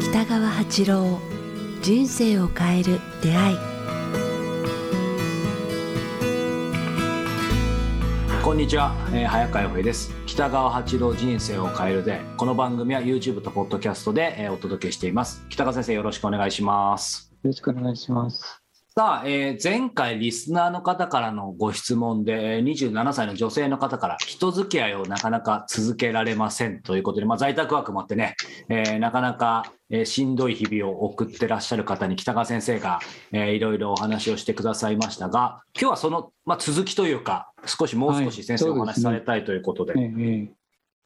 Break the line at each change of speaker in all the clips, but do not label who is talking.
北川八郎人生を変える出会い。
こんにちは、えー、早川洋平です。北川八郎人生を変えるでこの番組は YouTube と Podcast で、えー、お届けしています。北川先生よろしくお願いします。
よろしくお願いします
さあ、えー、前回リスナーの方からのご質問で27歳の女性の方から人付き合いをなかなか続けられませんということで、まあ、在宅ワークもあってね、えー、なかなか、えー、しんどい日々を送ってらっしゃる方に北川先生が、えー、いろいろお話をしてくださいましたが今日はその、まあ、続きというか少しもう少し先生お話しされたいということで。はい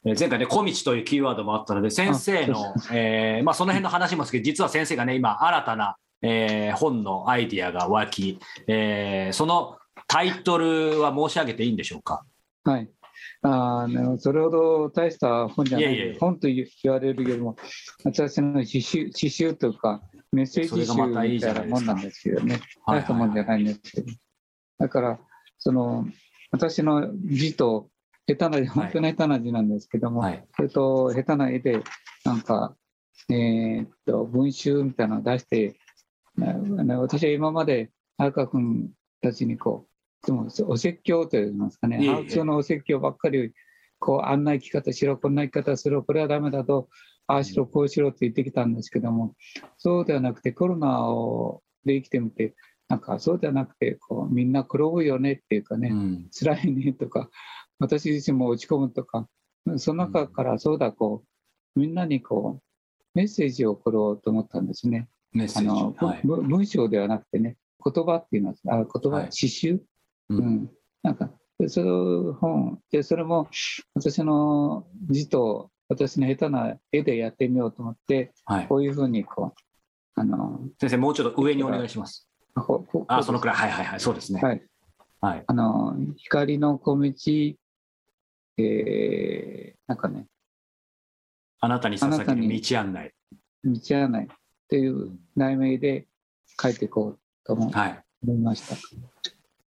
前回ね、小道というキーワードもあったので、先生の、えーまあ、その辺の話もですけど、実は先生がね、今、新たなえー、本のアイディアが湧き、えー、そのタイトルは申し上げていいんでしょうか？
はい。あのそれほど。大した本じゃない。いやいや本と言われるよりも私の詩集詩集というかメッセージ集みたいなもんなんですけどね。大したもんじゃないんですけど、だからその私の字と下手な本当に下手な字なんですけども、はい、それと下手な絵でなんか、えー、っと文集みたいなのを出して私は今まで早川君たちにこうでもお説教といいますかねハウスのお説教ばっかりこうあんな生き方しろこんな生き方するこれはダメだとああしろこうしろって言ってきたんですけどもそうではなくてコロナをで生きてみてなんかそうではなくてこうみんな転ぶよねっていうかね、うん、辛いねとか私自身も落ち込むとかその中からそうだこうみんなにこうメッセージを送ろうと思ったんですね。あの、はい、文章ではなくてね言葉っていうのはあ言葉、はい、詩集、うん、うん、なんかその本でそれも私の字と私の下手な絵でやってみようと思って、はい、こういうふうにこう
あの先生もうちょっと上にお願いします。あそのくらい。はいはいはい。そうですね。
はい、はい、あの光の小道えー、なんかね。
あなたに捧げる道案内。
道案内っていう題名で書いていこうと思い。ました。は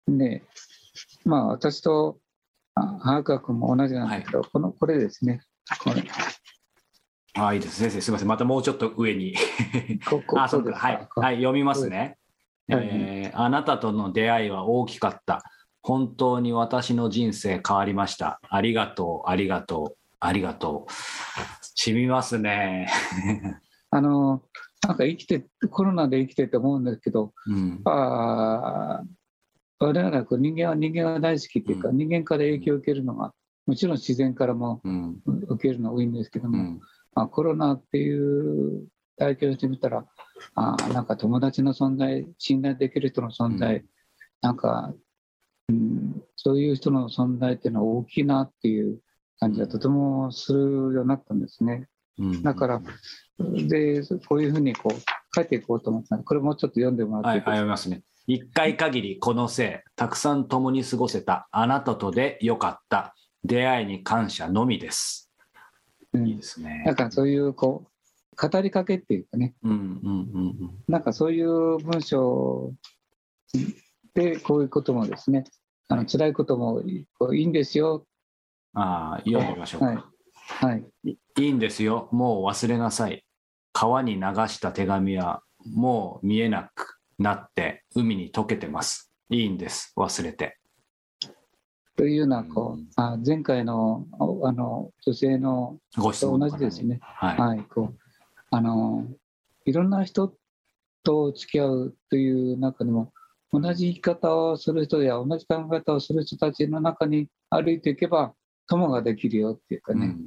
い、で、まあ私と早川君も同じなんだけど、はい、このこれですね。これ。
あいいです。先生すみません。またもうちょっと上に。あそうはい、はい、読みますね、えー、あなたとの出会いは大きかった。本当に私の人生変わりました。ありがとうありがとうありがとう。しみますね。
あのなんか生きてコロナで生きてて思うんですけど、うん、あ我々は人間は人間が大好きっていうか、うん、人間から影響を受けるのがもちろん自然からも受けるのが多いんですけども、うん、まあ、コロナっていう体験をしてみたらあなんか友達の存在信頼できる人の存在、うん、なんか、うん、そういう人の存在っていうのは大きいなっていう感じがとてもするようになったんですね。だから、で、こういうふうにこう書いていこうと思ったこれもうちょっと読んでもらっていいですか？はい、読みますね。
一回限りこのせい、たくさん共に過ごせた、あなたとでよかった、出会いに感謝のみです。
うん、いいですね。なんかそういうこう語りかけっていうかね、うんうんうんうん、なんかそういう文章でこういうこともですね、あの辛いこともいいんですよ。
ああ、読んでみましょうか。はいはい、いいんですよもう忘れなさい川に流した手紙はもう見えなくなって海に溶けてます。いいんです。忘れて。
というようなこう、うん、あ前回のあの女性の
ご質問
と同じですね、はい、はい、こうあのいろんな人と付き合うという中でも同じ生き方をする人や同じ考え方をする人たちの中に歩いていけば友ができるよっていうかね、うん、うん、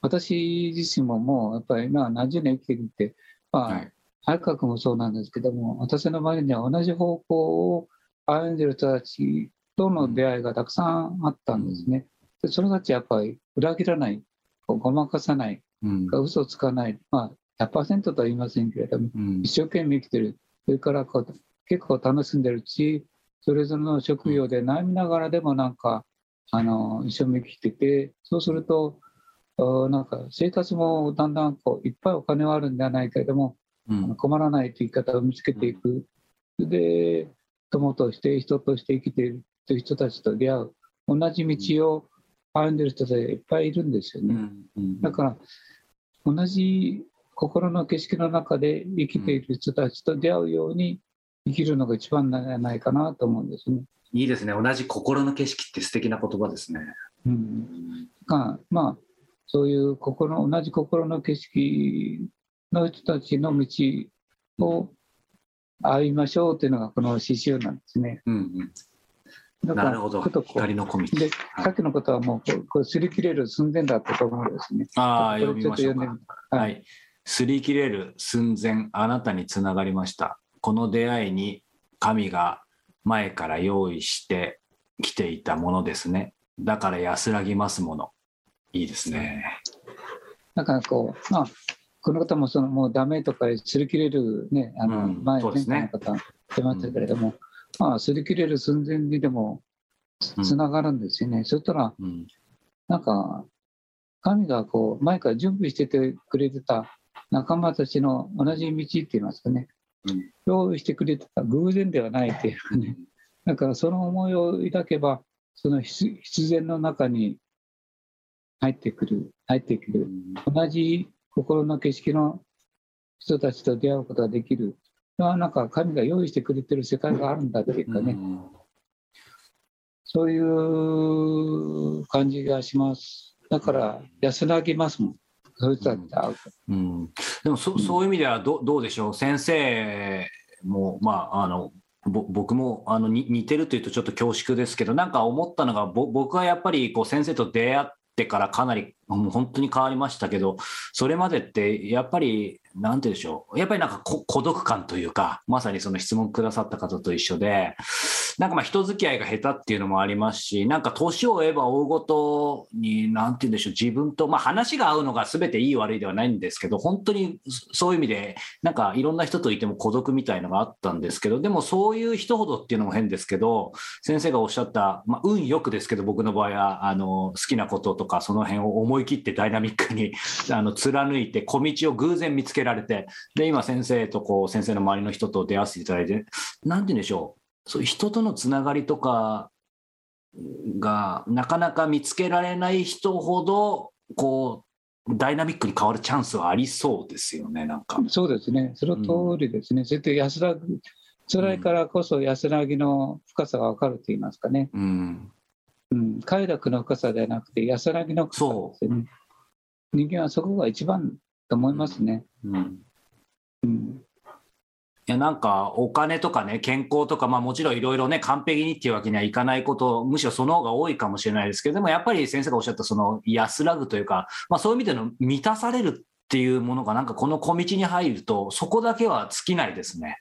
私自身ももうやっぱり今何十年生きてきて、まあ、はい、早川君もそうなんですけども、私の周りには同じ方向を歩んでる人たちとの出会いがたくさんあったんですね。でそれたちやっぱり裏切らない、ごまかさない、うん、嘘つかない、まあ、100%とは言いませんけれども、うん、一生懸命生きてる、それからこう結構楽しんでるし、それぞれの職業で悩みながらでもなんか、あの一生懸命生きててそうするとなんか生活もだんだんこういっぱいお金はあるんではないけれども、うん、困らないという言い方を見つけていく、うん、で友として人として生きているという人たちと出会う同じ道を歩んでる人たちがいっぱいいるんですよね。だから同じ心の景色の中で生きている人たちと出会うように生きるのが一番なんじゃないかなと思うんですね。
いいですね。同じ心の景色って素敵な言葉ですね。
うん。まあ、そういう心同じ心の景色の人たちの道を歩みましょうというのがこの刺繍なんですね。うんうん
なるほど。光の小道。
で、さっきのことはもう、これ、擦り切れる寸前だったと思うんですね。
ああ、読みましょうか。はい。擦り切れる寸前、あなたにつながりました。この出会いに神が前から用意してきていたものですね。だから安らぎますもの。いいですね。
だからこう、まあ、この方もそのもうダメとか擦り切れるね、あの、前、前回の方出ましたけれども、まあ、擦り切れる寸前にでもつながるんですよね。うん、そしたら、うん、なんか、神がこう前から準備しててくれてた仲間たちの同じ道って言いますかね、うん、用意してくれてた偶然ではないっていうかね、だからその思いを抱けば、その必然の中に入ってくる、入ってくる、同じ心の景色の人たちと出会うことができる。なんか神が用意してくれてる世界があるんだっていうかね、そういう感じがします。だから安らぎますもん。そういう人たちと会う。
うん、でもそそういう意味ではどどうでしょう？先生も、まあ、あの僕もあの似てるというとちょっと恐縮ですけどなんか思ったのが僕はやっぱりこう先生と出会ってからかなりもう本当に変わりましたけどそれまでってやっぱりなんて言うでしょう。やっぱりなんか孤独感というか、まさにその質問くださった方と一緒で、なんかまあ人付き合いが下手っていうのもありますし、なんか年を追えば追うごとに、なんて言うんでしょう、自分と、まあ話が合うのが全ていい悪いではないんですけど、本当にそういう意味で、なんかいろんな人といても孤独みたいのがあったんですけど、でもそういう人ほどっていうのも変ですけど、先生がおっしゃった、まあ運よくですけど、僕の場合は、あの、好きなこととかその辺を思い切ってダイナミックに、あの、貫いて小道を偶然見つけられて、で、今先生とこう、先生の周りの人と出会わせていただいて、なんて言うんでしょう、そういう人とのつながりとかが、なかなか見つけられない人ほど、こう、ダイナミックに変わるチャンスはありそうですよね、なんか。
そうですね、その通りですね。うん、それと安らぐ、辛いからこそ安らぎの深さが分かると言いますかね。うん。うん、快楽の深さではなくて安らぎの深さですね。人間はそこが一番と思いますね。うん。
うん、いやなんかお金とかね健康とか、まあ、もちろんいろいろね完璧にっていうわけにはいかないことむしろその方が多いかもしれないですけどでもやっぱり先生がおっしゃったその安らぐというか、まあ、そういう意味での満たされるっていうものがなんかこの小道に入るとそこだけは尽きないですね。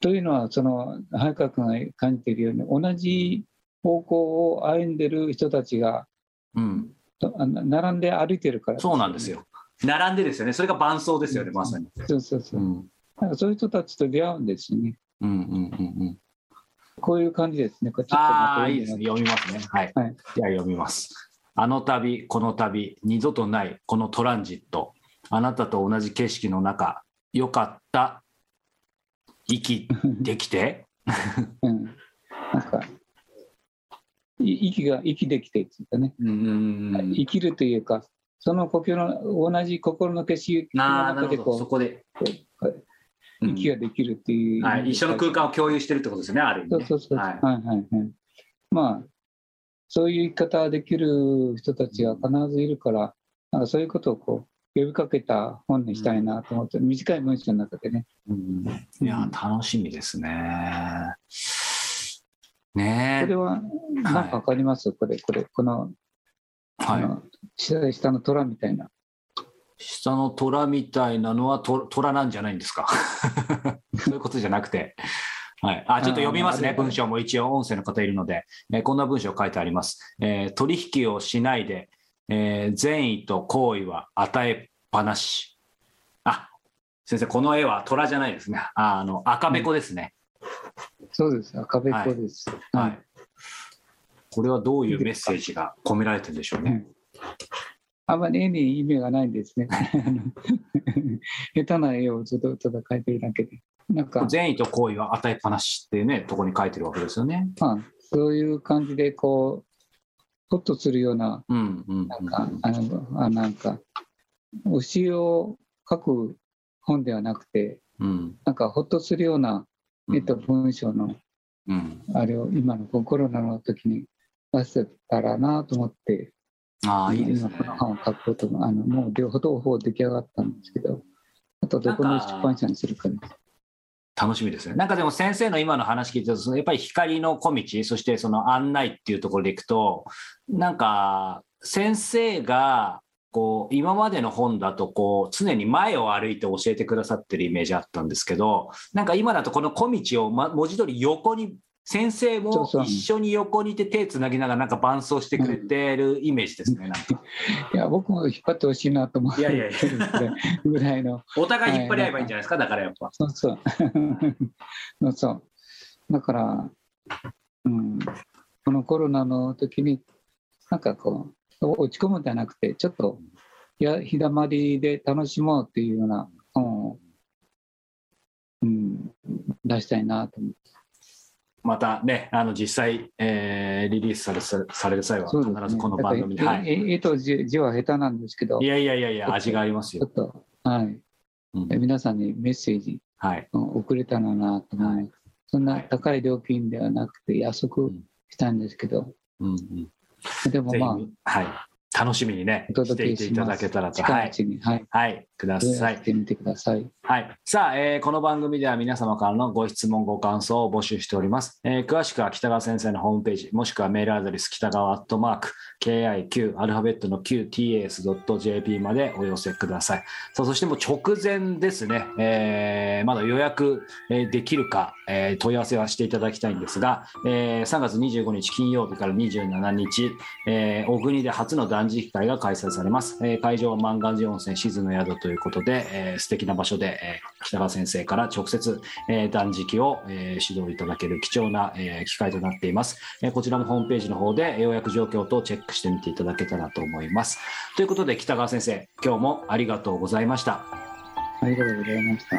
というのはその早川君が感じているように同じ方向を歩んでる人たちが、うん、並んで歩いてるから、
ね、そうなんですよ。並んでですよね。それが伴奏ですよね、まさに。
そうそうそう。うん、なんかそういう人たちと出会うんですよね。うんうんうんうん。こういう感じですね。
こああ、いいですね。読みますね。はい。はい、では読みます。あの旅、この旅、二度とないこのトランジット。あなたと同じ景色の中、よかった。息できて。うん。なんか、
息が、息できてっていうかね。うん、生きるというか、その呼吸の同じ心の景色の中でこう
そこで。
息ができるっていう、
はい、一緒の空間を共有してるってことですねある意味、
ね、そうそうそう、はい、はいはいはい。まあそういう生き方ができる人たちが必ずいるからなんかそういうことをこう呼びかけた本にしたいなと思って、うん、短い文章の中でね、
うん、いや楽しみですねね
これは何か分かります、はい、これこれこのはい、下の虎みたいな。
下の虎みたいなのは虎なんじゃないんですか？そういうことじゃなくて。はい、あちょっと読みますね、文章も一応音声の方いるので、えー、こんな文章書いてあります。えー、取引をしないで、えー、善意と行為は与えっぱなし。あ先生、この絵は虎じゃないですね。ああの赤べこですね、
うん、そうです、赤べこです。
はい、はいこれはどういうメッセージが込められてるんでしょうね。
あんまり絵に意味がないんですね。下手な絵をずっとただ描いてるだけで。
なんか善意と好意は与えっぱなしっていうね、とこに書いてるわけですよね。
まあ、そういう感じで、こう、ほっとするような、
うんうん、
なんか、あの、あなんか、教えを書く本ではなくて、
うん、
なんかほっとするような、えっと、文章の、
うん、
あれを今のコロナの時に出せたらなと思って、
ああ、いいですね。
今この本を書くことも、あの、もう両方と方出来上がったんですけど、あとどこの出版社にするかです。
楽しみですね。なんかでも先生の今の話聞いてると、やっぱり光の小道、そしてその案内っていうところでいくと、なんか先生がこう今までの本だとこう常に前を歩いて教えてくださってるイメージあったんですけど、なんか今だとこの小道を、ま、文字通り横に先生も一緒に横にいて手つなぎながらなんか伴走してくれてるイメージですね、うん、
いや僕も引っ張ってほしいなと思っていやいやいや。ぐらいの。
お互い引っ張り合えばいいんじゃないですか、だからやっぱ。
そうそう。そうそう。だから、うん、このコロナの時になんかこう落ち込むんじゃなくてちょっとや日だまりで楽しもうっていうような本を、うん、出したいなと思って。
またね、あの実際、えー、リリースされされる際は、必ずこの番組で。
はい、絵と字字は下手なんですけど、
いやいやいやいや、味がありますよ。
ちょっと、はい。うん、皆さんにメッセージ、
はい、
送れたらなと思います、はい。そんな高い料金ではなくて、安くしたんですけど、
うんうん、
でもま
あ、はい、楽しみにね、していていただけたらと。はい、はい、はい、ください。
てみてください。
はい。さあ、えー、この番組では皆様からのご質問、ご感想を募集しております。えー、詳しくは北川先生のホームページ、もしくはメールアドレス、北川アットマーク、KIQ、アルファベットの QTS.jp までお寄せください。さあ、そしても直前ですね、えー、まだ予約できるか、えー、問い合わせはしていただきたいんですが、えー、3月25日金曜日から27日、えー、小国で初の断食会が開催されます。えー、会場は万願寺温泉静の宿ということで、えー、素敵な場所で、えー、北川先生から直接、えー、断食を、えー、指導いただける貴重な、えー、機会となっています、えー。こちらもホームページの方で予約状況等チェックしてみていただけたらと思います。ということで北川先生、今日もありがとうございました。
ありがとうございました。